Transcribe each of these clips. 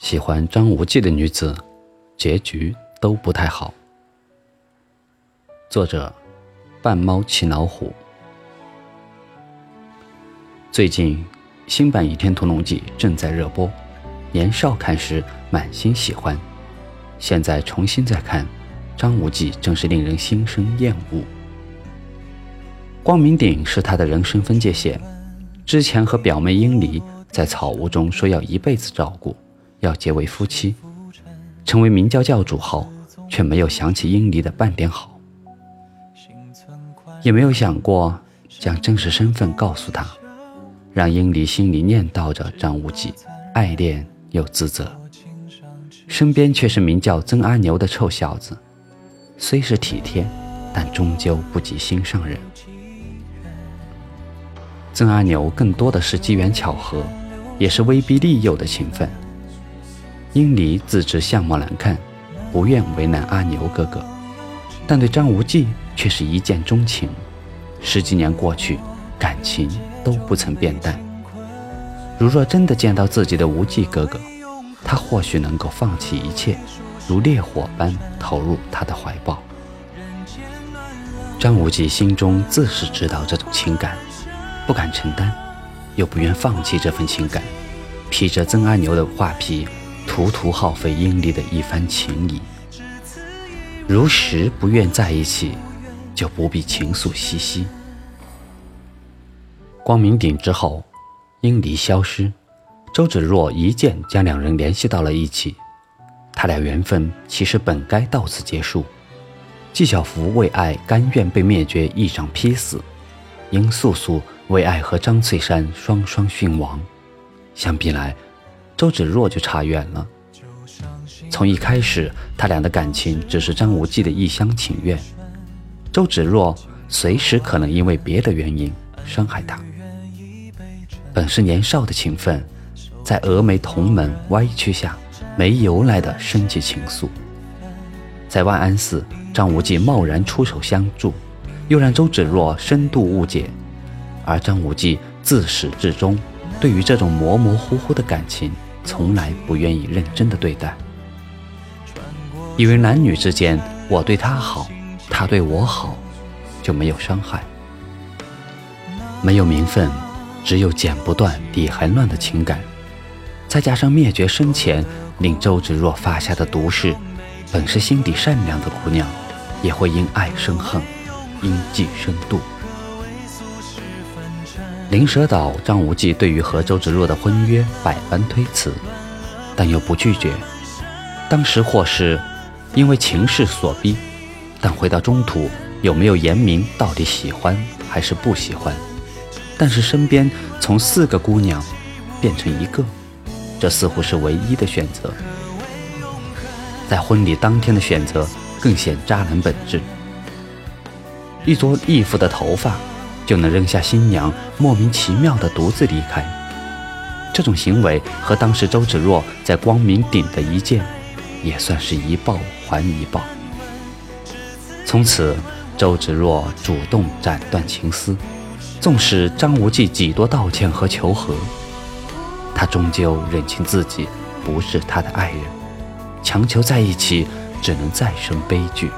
喜欢张无忌的女子，结局都不太好。作者：半猫骑老虎。最近新版《倚天屠龙记》正在热播，年少看时满心喜欢，现在重新再看，张无忌正是令人心生厌恶。光明顶是他的人生分界线，之前和表妹殷离在草屋中说要一辈子照顾，要结为夫妻，成为明教教主后，却没有想起殷离的半点好，也没有想过将真实身份告诉他，让殷离心里念叨着张无忌，爱恋又自责，身边却是名叫曾阿牛的臭小子，虽是体贴，但终究不及心上人。曾阿牛更多的是机缘巧合，也是威逼利诱的情分。殷离自知相貌难看，不愿为难阿牛哥哥，但对张无忌却是一见钟情。十几年过去，感情都不曾变淡。如若真的见到自己的无忌哥哥，他或许能够放弃一切，如烈火般投入他的怀抱。张无忌心中自是知道这种情感。不敢承担，又不愿放弃这份情感，披着曾阿牛的画皮，徒徒耗费殷离的一番情谊。如实不愿在一起，就不必情愫兮兮。光明顶之后，殷离消失，周芷若一剑将两人联系到了一起。他俩缘分其实本该到此结束。纪晓芙为爱甘愿被灭绝一掌劈死，殷素素。为爱和张翠山双双殉亡，相比来，周芷若就差远了。从一开始，他俩的感情只是张无忌的一厢情愿，周芷若随时可能因为别的原因伤害他。本是年少的情分，在峨眉同门歪曲下，没由来的升起情愫。在万安寺，张无忌贸然出手相助，又让周芷若深度误解。而张无忌自始至终，对于这种模模糊糊的感情，从来不愿意认真的对待，以为男女之间，我对他好，他对我好，就没有伤害，没有名分，只有剪不断理还乱的情感，再加上灭绝生前令周芷若发下的毒誓，本是心底善良的姑娘，也会因爱生恨，因忌生妒。灵蛇岛，张无忌对于和周芷若的婚约百般推辞，但又不拒绝。当时或是因为情势所逼，但回到中途有没有言明到底喜欢还是不喜欢？但是身边从四个姑娘变成一个，这似乎是唯一的选择。在婚礼当天的选择更显渣男本质。一撮义父的头发。就能扔下新娘，莫名其妙的独自离开。这种行为和当时周芷若在光明顶的一剑，也算是一报还一报。从此，周芷若主动斩断情丝，纵使张无忌几多道歉和求和，他终究认清自己不是他的爱人，强求在一起，只能再生悲剧。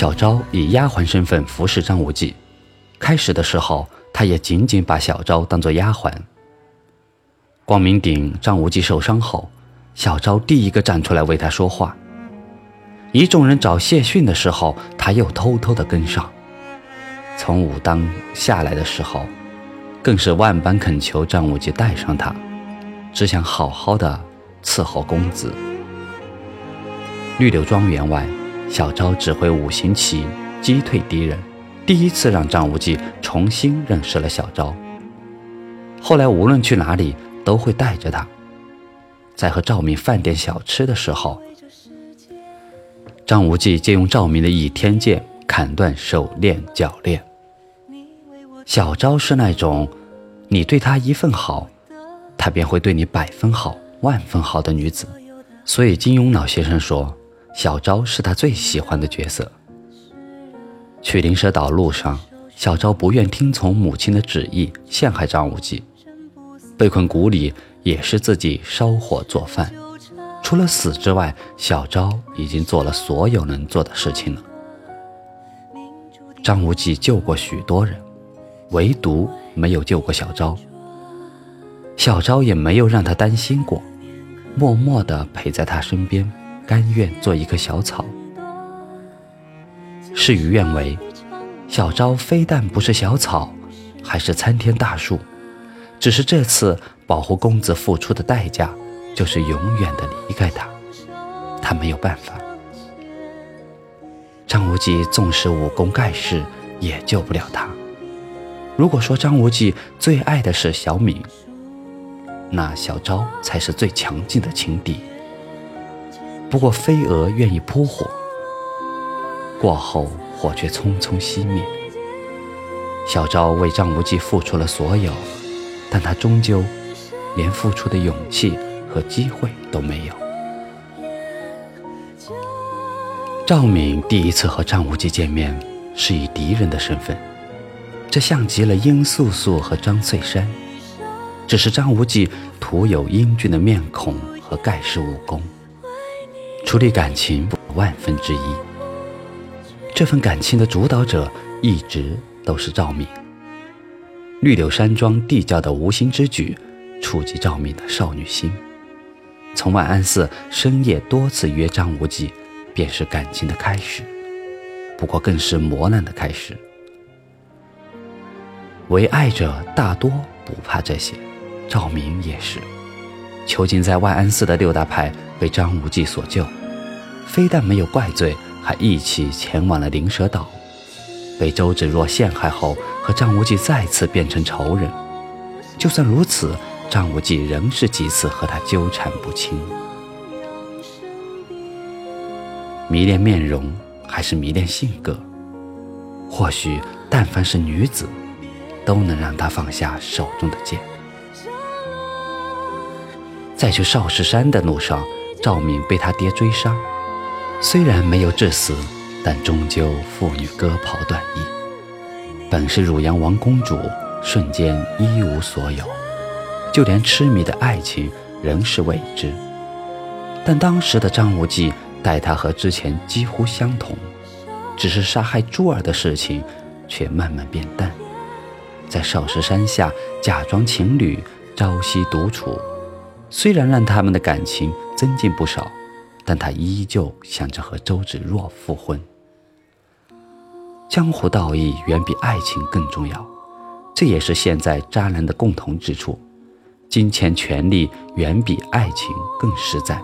小昭以丫鬟身份服侍张无忌，开始的时候，他也仅仅把小昭当作丫鬟。光明顶张无忌受伤后，小昭第一个站出来为他说话。一众人找谢逊的时候，他又偷偷的跟上。从武当下来的时候，更是万般恳求张无忌带上他，只想好好的伺候公子。绿柳庄园外。小昭指挥五行旗击退敌人，第一次让张无忌重新认识了小昭。后来无论去哪里都会带着他。在和赵敏饭店小吃的时候，张无忌借用赵敏的倚天剑砍断手链脚链。小昭是那种，你对她一份好，她便会对你百分好、万分好的女子。所以金庸老先生说。小昭是他最喜欢的角色。去灵蛇岛路上，小昭不愿听从母亲的旨意，陷害张无忌，被困谷里，也是自己烧火做饭。除了死之外，小昭已经做了所有能做的事情了。张无忌救过许多人，唯独没有救过小昭。小昭也没有让他担心过，默默地陪在他身边，甘愿做一棵小草。事与愿违，小昭非但不是小草，还是参天大树。只是这次保护公子付出的代价，就是永远的离开他。他没有办法。张无忌纵使武功盖世，也救不了他。如果说张无忌最爱的是小敏，那小昭才是最强劲的情敌。不过飞蛾愿意扑火，过后火却匆匆熄灭。小昭为张无忌付出了所有，但他终究连付出的勇气和机会都没有。赵敏第一次和张无忌见面，是以敌人的身份，这像极了殷素素和张翠山，只是张无忌徒有英俊的面孔和盖世武功，处理感情万分之一。这份感情的主导者一直都是赵敏。绿柳山庄地窖的无心之举，触及赵敏的少女心，从万安寺深夜多次约张无忌。便是感情的开始，不过更是磨难的开始。为爱者大多不怕这些，赵敏也是。囚禁在万安寺的六大派被张无忌所救，非但没有怪罪，还一起前往了灵蛇岛。被周芷若陷害后，和张无忌再次变成仇人。就算如此，张无忌仍是几次和他纠缠不清。迷恋面容还是迷恋性格？或许但凡是女子，都能让他放下手中的剑。在去少室山的路上，赵敏被他爹追杀，虽然没有致死，但终究妇女割袍断义。本是汝阳王公主，瞬间一无所有，就连痴迷的爱情仍是未知。但当时的张无忌。待她和之前几乎相同，只是杀害珠儿的事情却慢慢变淡。在少室山下假装情侣，朝夕独处，虽然让他们的感情增进不少，但他依旧想着和周芷若复婚。江湖道义远比爱情更重要，这也是现在渣男的共同之处。金钱权力远比爱情更实在。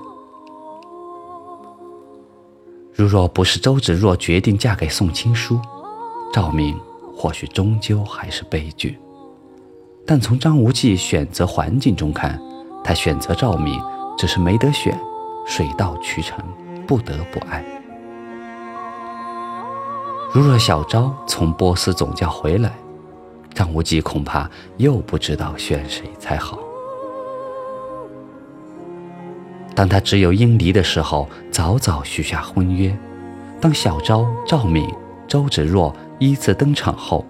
如若不是周芷若决定嫁给宋青书，赵敏或许终究还是悲剧。但从张无忌选择环境中看，他选择赵敏只是没得选，水到渠成，不得不爱。如若小昭从波斯总教回来，张无忌恐怕又不知道选谁才好。当他只有英离的时候，早早许下婚约；当小昭、赵敏、周芷若依次登场后，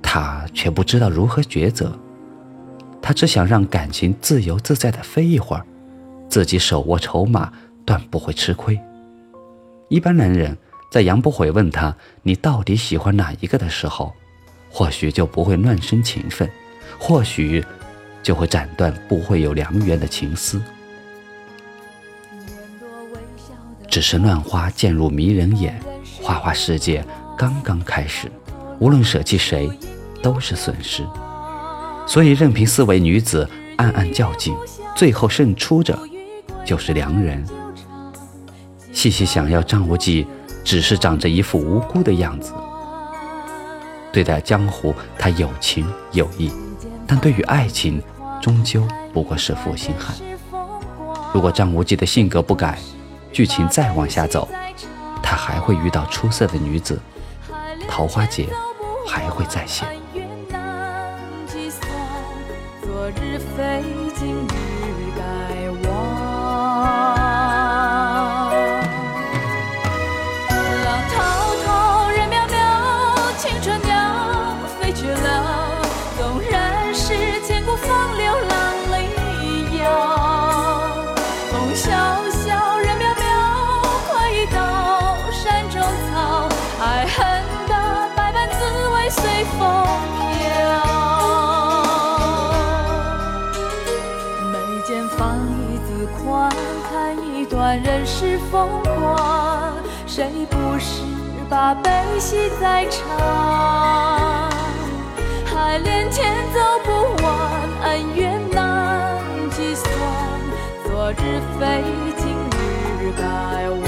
他却不知道如何抉择。他只想让感情自由自在的飞一会儿，自己手握筹码，断不会吃亏。一般男人在杨不悔问他“你到底喜欢哪一个”的时候，或许就不会乱生情分，或许就会斩断不会有良缘的情丝。只是乱花渐入迷人眼，花花世界刚刚开始，无论舍弃谁，都是损失。所以任凭四位女子暗暗较劲，最后胜出者就是良人。细细想要，张无忌只是长着一副无辜的样子。对待江湖，他有情有义，但对于爱情，终究不过是负心汉。如果张无忌的性格不改，剧情再往下走，他还会遇到出色的女子，桃花劫还会再现。世疯狂，谁不是把悲喜在尝？海连天走不完，恩怨难计算，昨日非今日该忘。